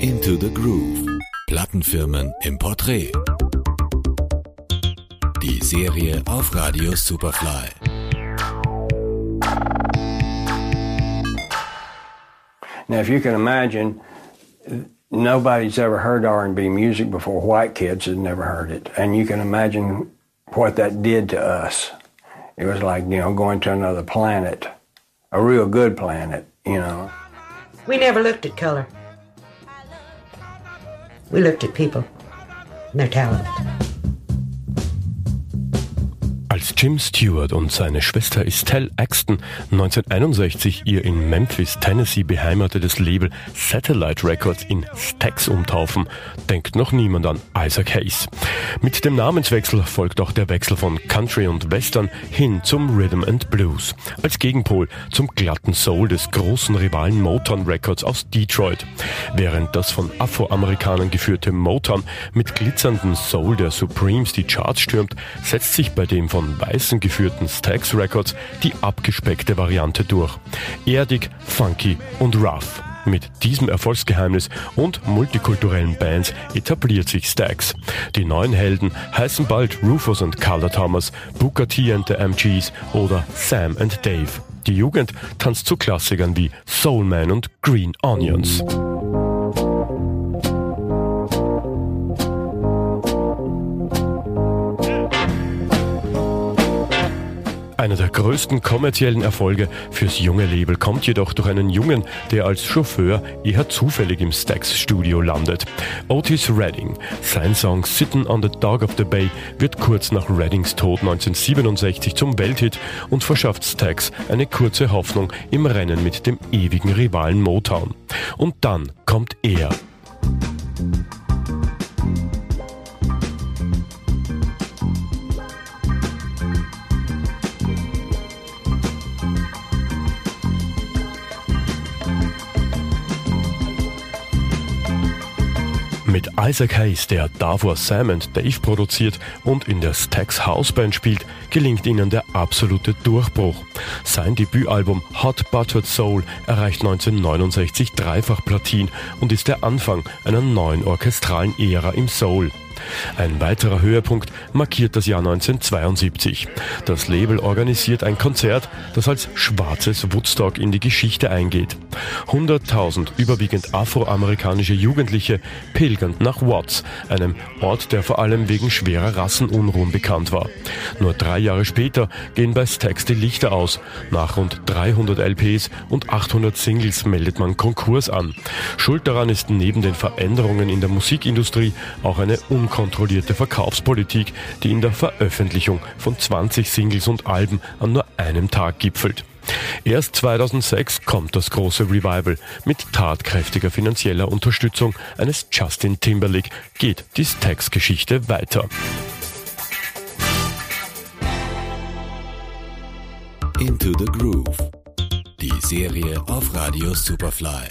Into the Groove. Plattenfirmen im Porträt. Die Serie auf Radio Superfly. Now, if you can imagine, nobody's ever heard R&B music before. White kids had never heard it, and you can imagine what that did to us. It was like you know going to another planet, a real good planet, you know. We never looked at color. We looked at people and their talent. Jim Stewart und seine Schwester Estelle Axton 1961 ihr in Memphis, Tennessee beheimatetes Label Satellite Records in Stax umtaufen, denkt noch niemand an Isaac Hayes. Mit dem Namenswechsel folgt auch der Wechsel von Country und Western hin zum Rhythm and Blues, als Gegenpol zum glatten Soul des großen Rivalen Motown Records aus Detroit. Während das von Afroamerikanern geführte Motown mit glitzernden Soul der Supremes die Charts stürmt, setzt sich bei dem von Weißen geführten Stax Records die abgespeckte Variante durch. Erdig, funky und rough. Mit diesem Erfolgsgeheimnis und multikulturellen Bands etabliert sich Stax. Die neuen Helden heißen bald Rufus und Carla Thomas, Booker T and the MGs oder Sam and Dave. Die Jugend tanzt zu Klassikern wie Soul Man und Green Onions. Einer der größten kommerziellen Erfolge fürs junge Label kommt jedoch durch einen Jungen, der als Chauffeur eher zufällig im Stax Studio landet. Otis Redding. Sein Song Sitting on the Dog of the Bay wird kurz nach Reddings Tod 1967 zum Welthit und verschafft Stax eine kurze Hoffnung im Rennen mit dem ewigen Rivalen Motown. Und dann kommt er. Mit Isaac Hayes, der davor Sam and Dave produziert und in der Stax Houseband spielt, gelingt ihnen der absolute Durchbruch. Sein Debütalbum Hot Buttered Soul erreicht 1969 dreifach Platin und ist der Anfang einer neuen orchestralen Ära im Soul. Ein weiterer Höhepunkt markiert das Jahr 1972. Das Label organisiert ein Konzert, das als schwarzes Woodstock in die Geschichte eingeht. 100.000 überwiegend afroamerikanische Jugendliche pilgern nach Watts, einem Ort, der vor allem wegen schwerer Rassenunruhen bekannt war. Nur drei Jahre später gehen bei Stax die Lichter aus. Nach rund 300 LPs und 800 Singles meldet man Konkurs an. Schuld daran ist neben den Veränderungen in der Musikindustrie auch eine unkontrollierte Verkaufspolitik, die in der Veröffentlichung von 20 Singles und Alben an nur einem Tag gipfelt. Erst 2006 kommt das große Revival. Mit tatkräftiger finanzieller Unterstützung eines Justin Timberlake geht die Stax-Geschichte weiter. Into the Groove. Die Serie auf Radio Superfly.